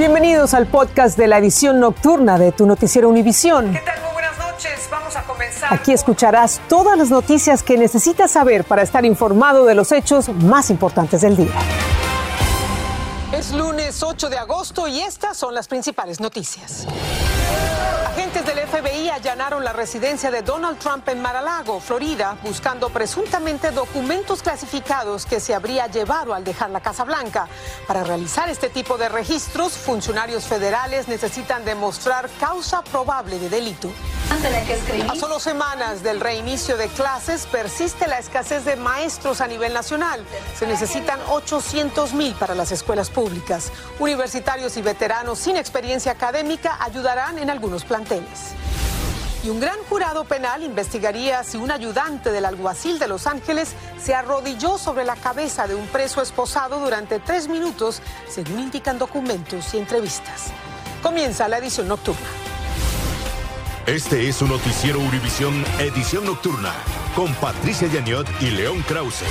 Bienvenidos al podcast de la edición nocturna de tu noticiero Univisión. ¿Qué tal? Muy buenas noches. Vamos a comenzar. Aquí escucharás todas las noticias que necesitas saber para estar informado de los hechos más importantes del día. Es lunes 8 de agosto y estas son las principales noticias. Allanaron la residencia de Donald Trump en Mar-a-Lago, Florida, buscando presuntamente documentos clasificados que se habría llevado al dejar la Casa Blanca. Para realizar este tipo de registros, funcionarios federales necesitan demostrar causa probable de delito. A solo semanas del reinicio de clases persiste la escasez de maestros a nivel nacional. Se necesitan 800 mil para las escuelas públicas. Universitarios y veteranos sin experiencia académica ayudarán en algunos planteles. Y un gran jurado penal investigaría si un ayudante del alguacil de Los Ángeles se arrodilló sobre la cabeza de un preso esposado durante tres minutos, según indican documentos y entrevistas. Comienza la edición nocturna. Este es su noticiero Univisión Edición Nocturna con Patricia Yaniot y León Krause.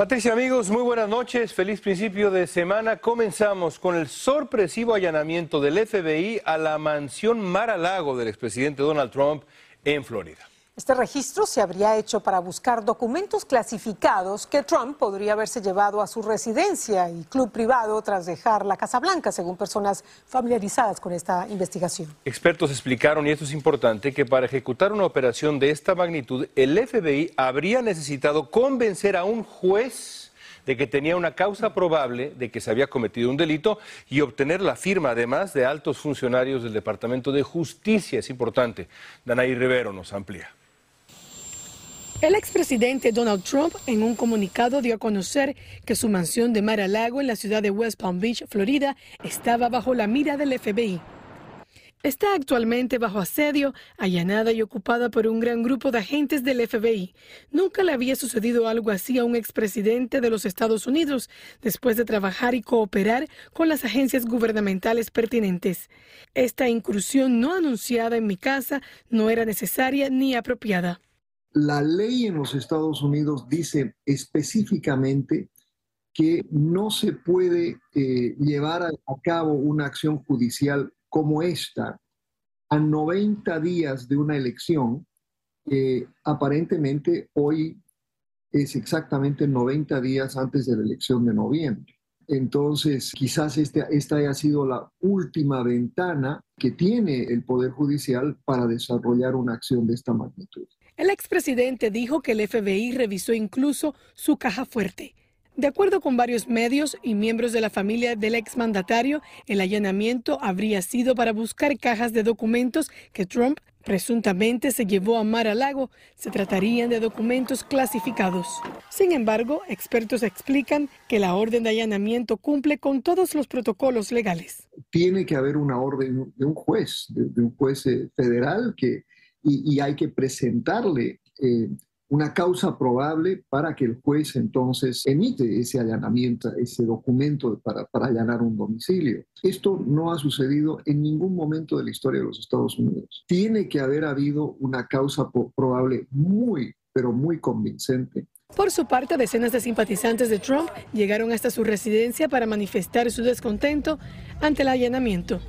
Patricia, amigos, muy buenas noches. Feliz principio de semana. Comenzamos con el sorpresivo allanamiento del FBI a la mansión Mar-a-Lago del expresidente Donald Trump en Florida. Este registro se habría hecho para buscar documentos clasificados que Trump podría haberse llevado a su residencia y club privado tras dejar la Casa Blanca, según personas familiarizadas con esta investigación. Expertos explicaron, y esto es importante, que para ejecutar una operación de esta magnitud, el FBI habría necesitado convencer a un juez de que tenía una causa probable de que se había cometido un delito y obtener la firma además de altos funcionarios del Departamento de Justicia. Es importante. Danaí Rivero nos amplía. El expresidente Donald Trump en un comunicado dio a conocer que su mansión de Mar-a-Lago en la ciudad de West Palm Beach, Florida, estaba bajo la mira del FBI. Está actualmente bajo asedio, allanada y ocupada por un gran grupo de agentes del FBI. Nunca le había sucedido algo así a un expresidente de los Estados Unidos después de trabajar y cooperar con las agencias gubernamentales pertinentes. Esta incursión no anunciada en mi casa no era necesaria ni apropiada. La ley en los Estados Unidos dice específicamente que no se puede eh, llevar a, cabo una acción judicial como esta a 90 días de una elección. aparentemente hoy es exactamente 90 días antes de la elección de noviembre. Entonces, quizás este, esta haya sido la última ventana que tiene el Poder Judicial para desarrollar una acción de esta magnitud. El expresidente dijo que el FBI revisó incluso su caja fuerte. De acuerdo con varios medios y miembros de la familia del exmandatario, el allanamiento habría sido para buscar cajas de documentos que Trump presuntamente se llevó a Mar-a-Lago. Se tratarían de documentos clasificados. Sin embargo, expertos explican que la orden de allanamiento cumple con todos los protocolos legales. Tiene que haber una orden de un juez, de, un juez eh, federal que y, hay que presentarle eh, una causa probable para que el juez entonces emite ese allanamiento, ese documento para, para, allanar un domicilio. Esto no ha sucedido en ningún momento de la historia de los Estados Unidos. Tiene que haber habido una causa probable muy, pero muy convincente. Por su parte, decenas de simpatizantes de Trump llegaron hasta su residencia para manifestar su descontento ante el allanamiento.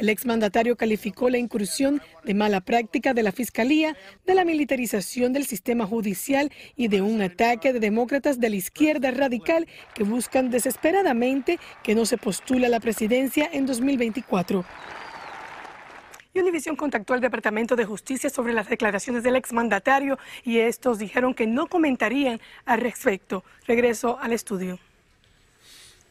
El exmandatario calificó la incursión de mala práctica de la Fiscalía, de la militarización del sistema judicial y de un ataque de demócratas de la izquierda radical que buscan desesperadamente que no se postule a la presidencia en 2024. Y Univision contactó al Departamento de Justicia sobre las declaraciones del exmandatario y estos dijeron que no comentarían al respecto. Regreso al estudio.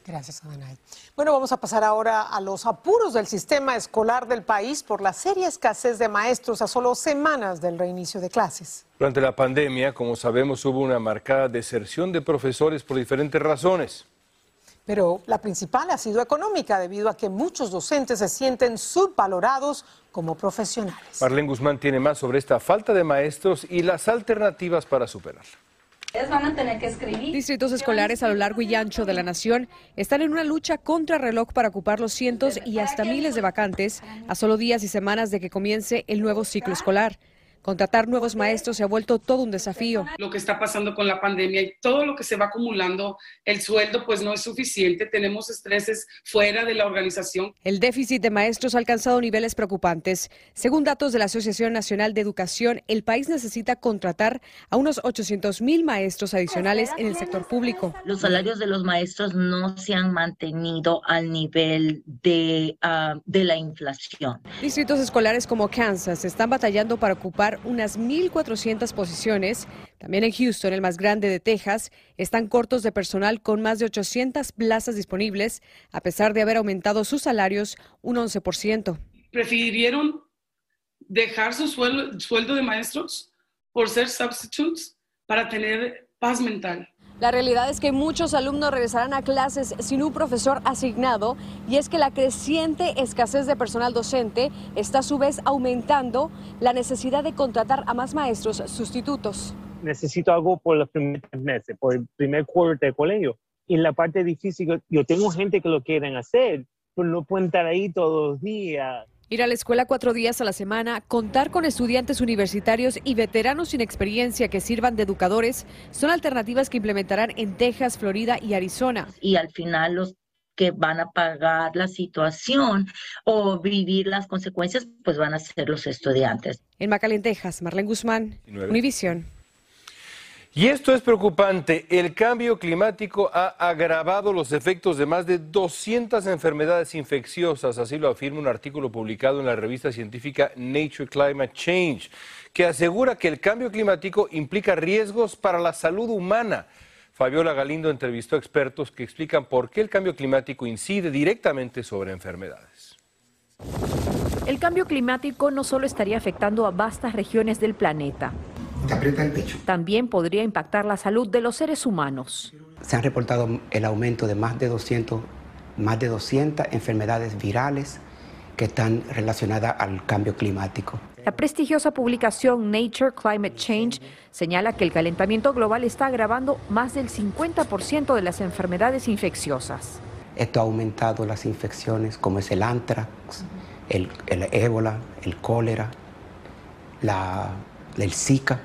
Gracias, Adanay. Bueno, vamos a pasar ahora a los apuros del sistema escolar del país por la seria escasez de maestros a solo semanas del reinicio de clases. Durante la pandemia, como sabemos, hubo una marcada deserción de profesores por diferentes razones. Pero la principal ha sido económica, debido a que muchos docentes se sienten subvalorados como profesionales. Marlene Guzmán tiene más sobre esta falta de maestros y las alternativas para superarla van a tener que escribir. Distritos escolares a lo largo y ancho de la nación están en una lucha contra reloj para ocupar los cientos y hasta miles de vacantes a solo días y semanas de que comience el nuevo ciclo escolar. Contratar nuevos maestros se ha vuelto todo un desafío. Lo que está pasando con la pandemia y todo lo que se va acumulando, el sueldo pues no es suficiente, tenemos estreses fuera de la organización. El déficit de maestros ha alcanzado niveles preocupantes. Según datos de la Asociación Nacional de Educación, el país necesita contratar a unos 800 mil maestros adicionales en el sector público. Los salarios de los maestros no se han mantenido al nivel de, uh, de la inflación. Distritos escolares como Kansas están batallando para ocupar unas 1.400 posiciones. También en Houston, el más grande de Texas, están cortos de personal con más de 800 plazas disponibles, a pesar de haber aumentado sus salarios un 11%. Prefirieron dejar su sueldo de maestros por ser substitutes para tener paz mental. La realidad es que muchos alumnos regresarán a clases sin un profesor asignado y es que la creciente escasez de personal docente está a su vez aumentando la necesidad de contratar a más maestros sustitutos. Necesito algo por los primeros meses, por el primer quarter de colegio. Y la parte difícil, yo tengo gente que lo quieren hacer, pero no pueden estar ahí todos los días. Ir a la escuela cuatro días a la semana, contar con estudiantes universitarios y veteranos sin experiencia que sirvan de educadores son alternativas que implementarán en Texas, Florida y Arizona. Y al final los que van a pagar la situación o vivir las consecuencias, pues van a ser los estudiantes. En McAllen, Texas, Marlene Guzmán, Univisión. Y esto es preocupante. El cambio climático ha agravado los efectos de más de 200 enfermedades infecciosas, así lo afirma un artículo publicado en la revista científica Nature Climate Change, que asegura que el cambio climático implica riesgos para la salud humana. Fabiola Galindo entrevistó expertos que explican por qué el cambio climático incide directamente sobre enfermedades. El cambio climático no solo estaría afectando a vastas regiones del planeta, también podría impactar la salud de los seres humanos. Se han reportado el aumento de más de 200, más de 200 enfermedades virales que están relacionadas al cambio climático. La prestigiosa publicación Nature Climate Change señala que el calentamiento global está agravando más del 50% de las enfermedades infecciosas. Esto ha aumentado las infecciones como es el anthrax, el, el ébola, el cólera, la, el Zika.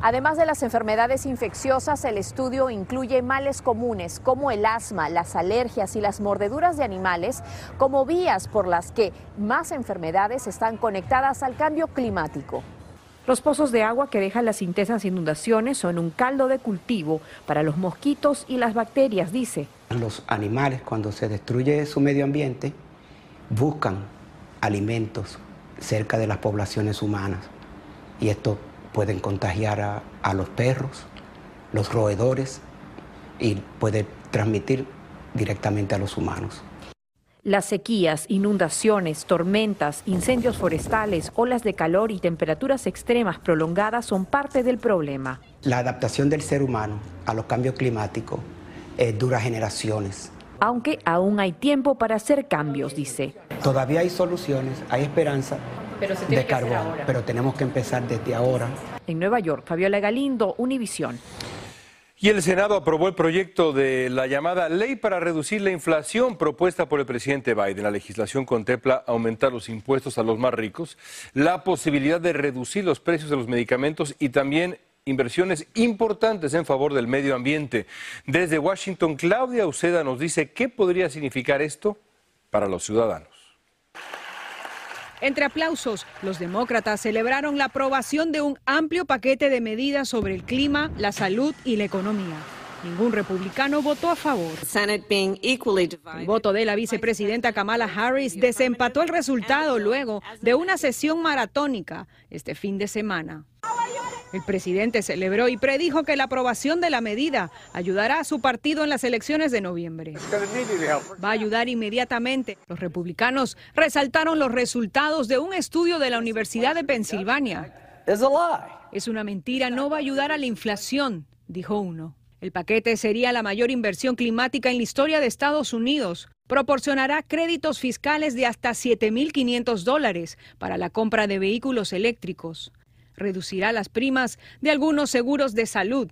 Además de las enfermedades infecciosas, el estudio incluye males comunes como el asma, las alergias y las mordeduras de animales como vías por las que más enfermedades están conectadas al cambio climático. Los pozos de agua que dejan las intensas inundaciones son un caldo de cultivo para los mosquitos y las bacterias, dice. Los animales cuando se destruye su medio ambiente buscan alimentos cerca de las poblaciones humanas y esto pueden contagiar a, a los perros, los roedores y puede transmitir directamente a los humanos. Las sequías, inundaciones, tormentas, incendios forestales, olas de calor y temperaturas extremas prolongadas son parte del problema. La adaptación del ser humano a los cambios climáticos eh, dura generaciones. Aunque aún hay tiempo para hacer cambios, dice. Todavía hay soluciones, hay esperanza, pero se tiene de carbón, pero tenemos que empezar desde ahora. En Nueva York, Fabiola Galindo, Univisión. Y el Senado aprobó el proyecto de la llamada Ley para reducir la inflación propuesta por el presidente Biden. La legislación contempla aumentar los impuestos a los más ricos, la posibilidad de reducir los precios de los medicamentos y también inversiones importantes en favor del medio ambiente. Desde Washington, Claudia Uceda nos dice qué podría significar esto para los ciudadanos. Entre aplausos, los demócratas celebraron la aprobación de un amplio paquete de medidas sobre el clima, la salud y la economía. Ningún republicano votó a favor. El voto de la vicepresidenta Kamala Harris desempató el resultado luego de una sesión maratónica este fin de semana. El presidente celebró y predijo que la aprobación de la medida ayudará a su partido en las elecciones de noviembre. Va a ayudar inmediatamente. Los republicanos resaltaron los resultados de un estudio de la Universidad de Pensilvania. Es una mentira, no va a ayudar a la inflación, dijo uno. El paquete sería la mayor inversión climática en la historia de Estados Unidos. Proporcionará créditos fiscales de hasta 7.500 dólares para la compra de vehículos eléctricos reducirá las primas de algunos seguros de salud,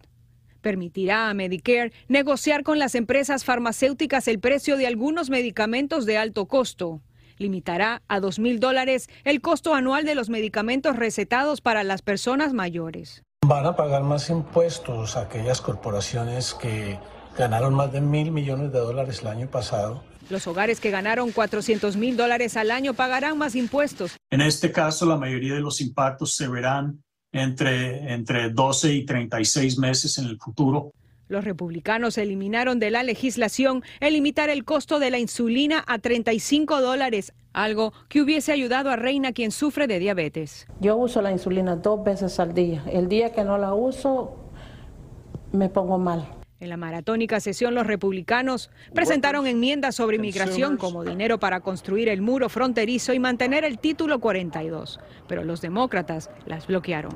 permitirá a Medicare negociar con las empresas farmacéuticas el precio de algunos medicamentos de alto costo, limitará a dos mil dólares el costo anual de los medicamentos recetados para las personas mayores. Van a pagar más impuestos aquellas corporaciones que ganaron más de mil millones de dólares el año pasado. Los hogares que ganaron 400 mil dólares al año pagarán más impuestos. En este caso, la mayoría de los impactos se verán entre, entre 12 y 36 meses en el futuro. Los republicanos eliminaron de la legislación el limitar el costo de la insulina a 35 dólares, algo que hubiese ayudado a Reina quien sufre de diabetes. Yo uso la insulina dos veces al día. El día que no la uso, me pongo mal. En la maratónica sesión, los republicanos presentaron enmiendas sobre inmigración como dinero para construir el muro fronterizo y mantener el título 42, pero los demócratas las bloquearon.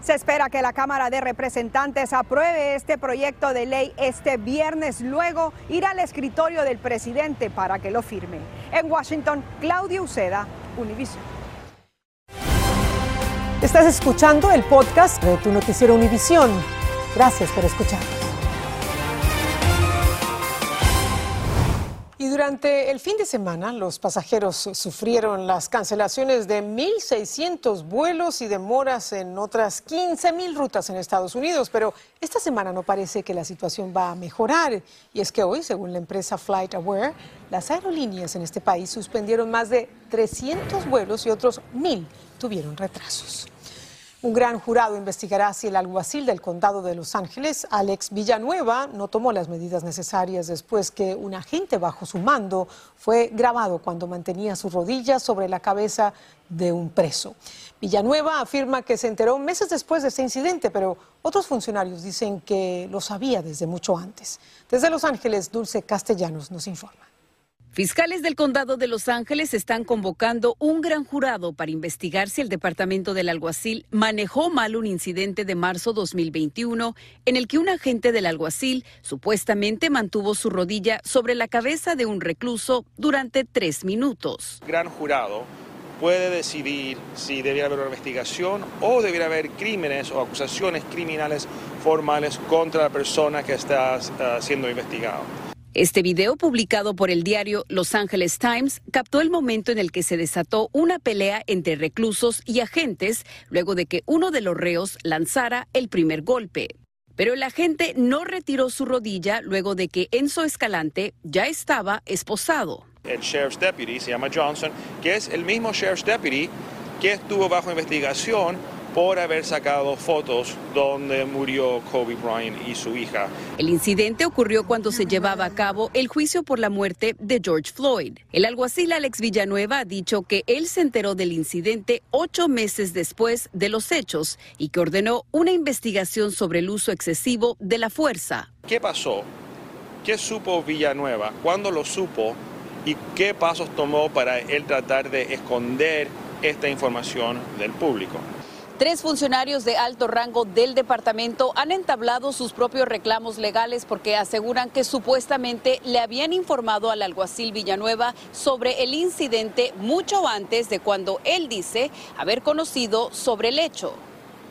Se espera que la Cámara de Representantes apruebe este proyecto de ley este viernes. Luego irá al escritorio del presidente para que lo firme. En Washington, Claudia Uceda, Univision. Estás escuchando el podcast de tu noticiero Univisión. Gracias por escucharnos. Y durante el fin de semana, los pasajeros sufrieron las cancelaciones de 1.600 vuelos y demoras en otras 15.000 rutas en Estados Unidos. Pero esta semana no parece que la situación va a mejorar. Y es que hoy, según la empresa FlightAware, las aerolíneas en este país suspendieron más de 300 vuelos y otros 1.000 tuvieron retrasos. Un gran jurado investigará si el alguacil del condado de Los Ángeles, Alex Villanueva, no tomó las medidas necesarias después que un agente bajo su mando fue grabado cuando mantenía su rodilla sobre la cabeza de un preso. Villanueva afirma que se enteró meses después de ese incidente, pero otros funcionarios dicen que lo sabía desde mucho antes. Desde Los Ángeles, Dulce Castellanos nos informa. Fiscales del condado de Los Ángeles están convocando un gran jurado para investigar si el departamento del alguacil manejó mal un incidente de marzo 2021 en el que un agente del alguacil supuestamente mantuvo su rodilla sobre la cabeza de un recluso durante tres minutos. Gran jurado puede decidir si debería haber una investigación o debería haber crímenes o acusaciones criminales formales contra la persona que está uh, siendo investigada. Este video publicado por el diario Los Angeles Times captó el momento en el que se desató una pelea entre reclusos y agentes luego de que uno de los reos lanzara el primer golpe. Pero el agente no retiró su rodilla luego de que Enzo Escalante ya estaba esposado. El sheriff's deputy se llama Johnson, que es el mismo sheriff's deputy que estuvo bajo investigación por haber sacado fotos donde murió Kobe Bryant y su hija. El incidente ocurrió cuando se llevaba a cabo el juicio por la muerte de George Floyd. El alguacil Alex Villanueva ha dicho que él se enteró del incidente ocho meses después de los hechos y que ordenó una investigación sobre el uso excesivo de la fuerza. ¿Qué pasó? ¿Qué supo Villanueva? ¿Cuándo lo supo? ¿Y qué pasos tomó para él tratar de esconder esta información del público? Tres funcionarios de alto rango del departamento han entablado sus propios reclamos legales porque aseguran que supuestamente le habían informado al alguacil Villanueva sobre el incidente mucho antes de cuando él dice haber conocido sobre el hecho.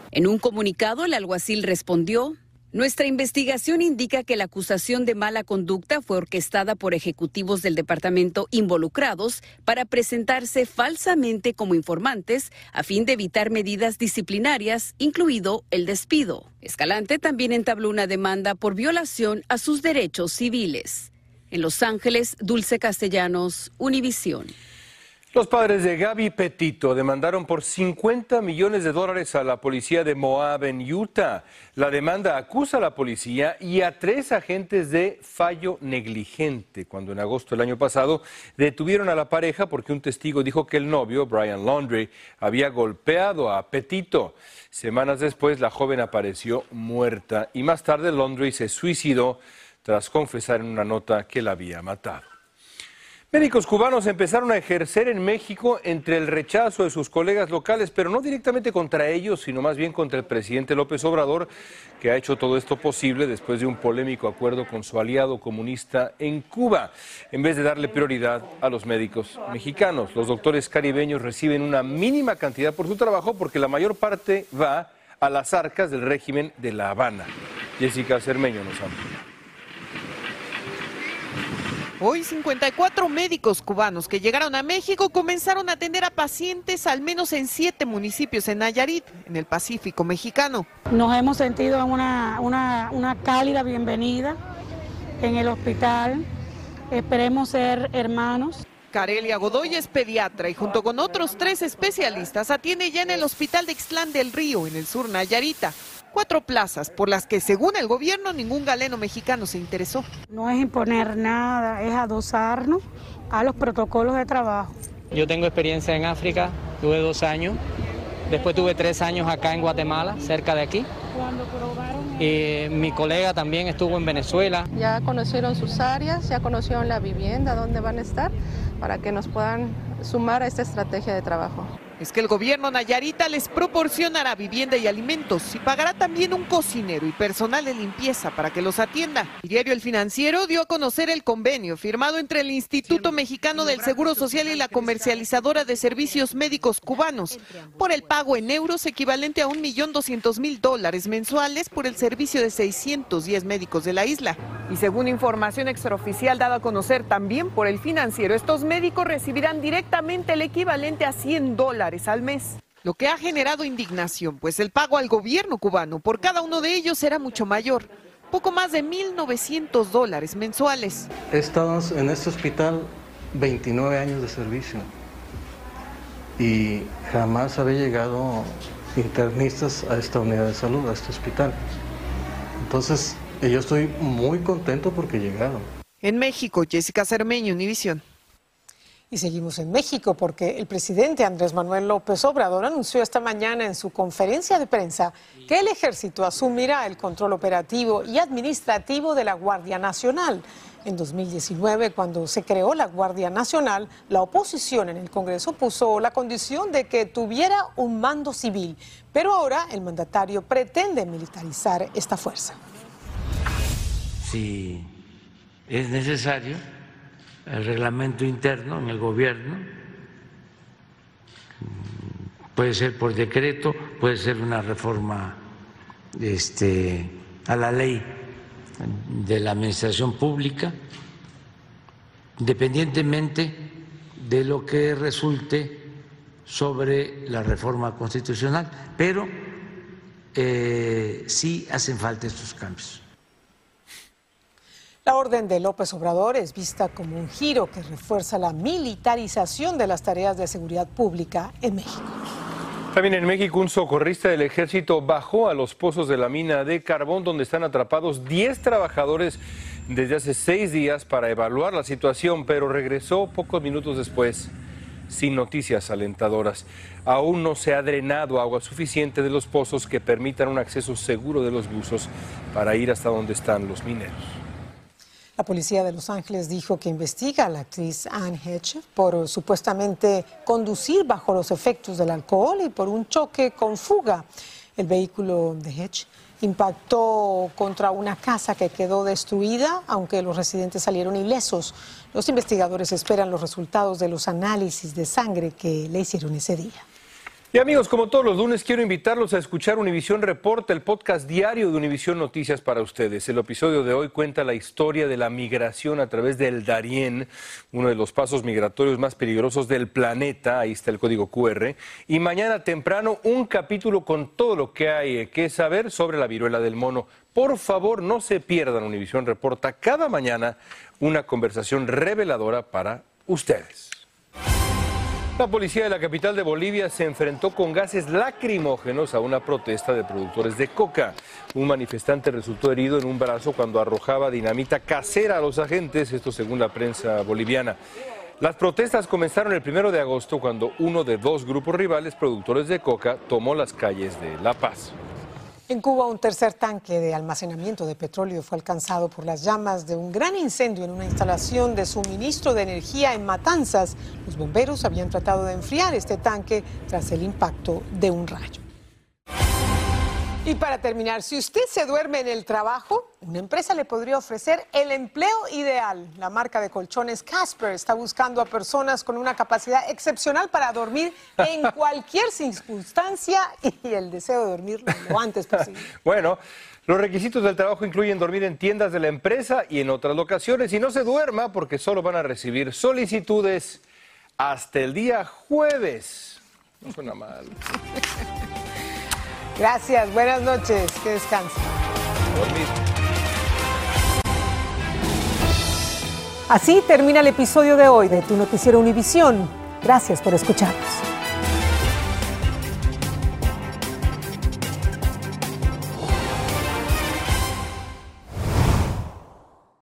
En un comunicado, el alguacil respondió, nuestra investigación indica que la acusación de mala conducta fue orquestada por ejecutivos del departamento involucrados para presentarse falsamente como informantes a fin de evitar medidas disciplinarias, incluido el despido. Escalante también entabló una demanda por violación a sus derechos civiles. En Los Ángeles, Dulce Castellanos, Univisión. Los padres de Gaby Petito demandaron por 50 millones de dólares a la policía de Moab en Utah. La demanda acusa a la policía y a tres agentes de fallo negligente, cuando en agosto del año pasado detuvieron a la pareja porque un testigo dijo que el novio, Brian Laundrie, había golpeado a Petito. Semanas después, la joven apareció muerta y más tarde Laundrie se suicidó tras confesar en una nota que la había matado. Médicos cubanos empezaron a ejercer en México entre el rechazo de sus colegas locales, pero no directamente contra ellos, sino más bien contra el presidente López Obrador, que ha hecho todo esto posible después de un polémico acuerdo con su aliado comunista en Cuba, en vez de darle prioridad a los médicos mexicanos. Los doctores caribeños reciben una mínima cantidad por su trabajo porque la mayor parte va a las arcas del régimen de La Habana. Jessica Cermeño nos habla. Hoy 54 médicos cubanos que llegaron a México comenzaron a atender a pacientes al menos en siete municipios en Nayarit, en el Pacífico mexicano. Nos hemos sentido una, una, una cálida bienvenida en el hospital. Esperemos ser hermanos. Carelia Godoy es pediatra y junto con otros tres especialistas atiende ya en el Hospital de Ixtlán del Río, en el sur Nayarita. Cuatro plazas por las que, según el gobierno, ningún galeno mexicano se interesó. No es imponer nada, es adosarnos a los protocolos de trabajo. Yo tengo experiencia en África, tuve dos años. Después tuve tres años acá en Guatemala, cerca de aquí. Y mi colega también estuvo en Venezuela. Ya conocieron sus áreas, ya conocieron la vivienda, dónde van a estar, para que nos puedan sumar a esta estrategia de trabajo es que el gobierno Nayarita les proporcionará vivienda y alimentos y pagará también un cocinero y personal de limpieza para que los atienda. El diario El Financiero dio a conocer el convenio firmado entre el Instituto Mexicano del Seguro Social y la comercializadora de servicios médicos cubanos por el pago en euros equivalente a 1.200.000 dólares mensuales por el servicio de 610 médicos de la isla. Y según información extraoficial dada a conocer también por el Financiero, estos médicos recibirán directamente el equivalente a 100 dólares al mes. Lo que ha generado indignación, pues el pago al gobierno cubano por cada uno de ellos era mucho mayor, poco más de 1.900 dólares mensuales. He estado en este hospital 29 años de servicio y jamás había llegado internistas a esta unidad de salud, a este hospital. Entonces, yo estoy muy contento porque llegaron. En México, Jessica Cermeño, Univisión. Y seguimos en México porque el presidente Andrés Manuel López Obrador anunció esta mañana en su conferencia de prensa que el ejército asumirá el control operativo y administrativo de la Guardia Nacional. En 2019, cuando se creó la Guardia Nacional, la oposición en el Congreso puso la condición de que tuviera un mando civil, pero ahora el mandatario pretende militarizar esta fuerza. Si es necesario el reglamento interno en el gobierno, puede ser por decreto, puede ser una reforma este, a la ley de la administración pública, independientemente de lo que resulte sobre la reforma constitucional, pero eh, sí hacen falta estos cambios. La orden de López Obrador es vista como un giro que refuerza la militarización de las tareas de seguridad pública en México. También en México un socorrista del ejército bajó a los pozos de la mina de carbón donde están atrapados 10 trabajadores desde hace seis días para evaluar la situación, pero regresó pocos minutos después sin noticias alentadoras. Aún no se ha drenado agua suficiente de los pozos que permitan un acceso seguro de los buzos para ir hasta donde están los mineros. La policía de Los Ángeles dijo que investiga a la actriz Anne Hedge por supuestamente conducir bajo los efectos del alcohol y por un choque con fuga. El vehículo de Hedge impactó contra una casa que quedó destruida, aunque los residentes salieron ilesos. Los investigadores esperan los resultados de los análisis de sangre que le hicieron ese día. Y amigos, como todos los lunes, quiero invitarlos a escuchar Univisión Reporta, el podcast diario de Univisión Noticias para ustedes. El episodio de hoy cuenta la historia de la migración a través del Darién, uno de los pasos migratorios más peligrosos del planeta. Ahí está el código QR. Y mañana temprano, un capítulo con todo lo que hay que saber sobre la viruela del mono. Por favor, no se pierdan Univisión Reporta cada mañana una conversación reveladora para ustedes. La policía de la capital de Bolivia se enfrentó con gases lacrimógenos a una protesta de productores de coca. Un manifestante resultó herido en un brazo cuando arrojaba dinamita casera a los agentes, esto según la prensa boliviana. Las protestas comenzaron el primero de agosto cuando uno de dos grupos rivales productores de coca tomó las calles de La Paz. En Cuba, un tercer tanque de almacenamiento de petróleo fue alcanzado por las llamas de un gran incendio en una instalación de suministro de energía en Matanzas. Los bomberos habían tratado de enfriar este tanque tras el impacto de un rayo. Y para terminar, si usted se duerme en el trabajo, una empresa le podría ofrecer el empleo ideal. La marca de colchones Casper está buscando a personas con una capacidad excepcional para dormir en cualquier circunstancia y el deseo de dormir lo antes posible. bueno. Los requisitos del trabajo incluyen dormir en tiendas de la empresa y en otras locaciones y no se duerma porque solo van a recibir solicitudes hasta el día jueves. No suena mal. Gracias, buenas noches, que descansen. Así termina el episodio de hoy de Tu Noticiero Univisión. Gracias por escucharnos.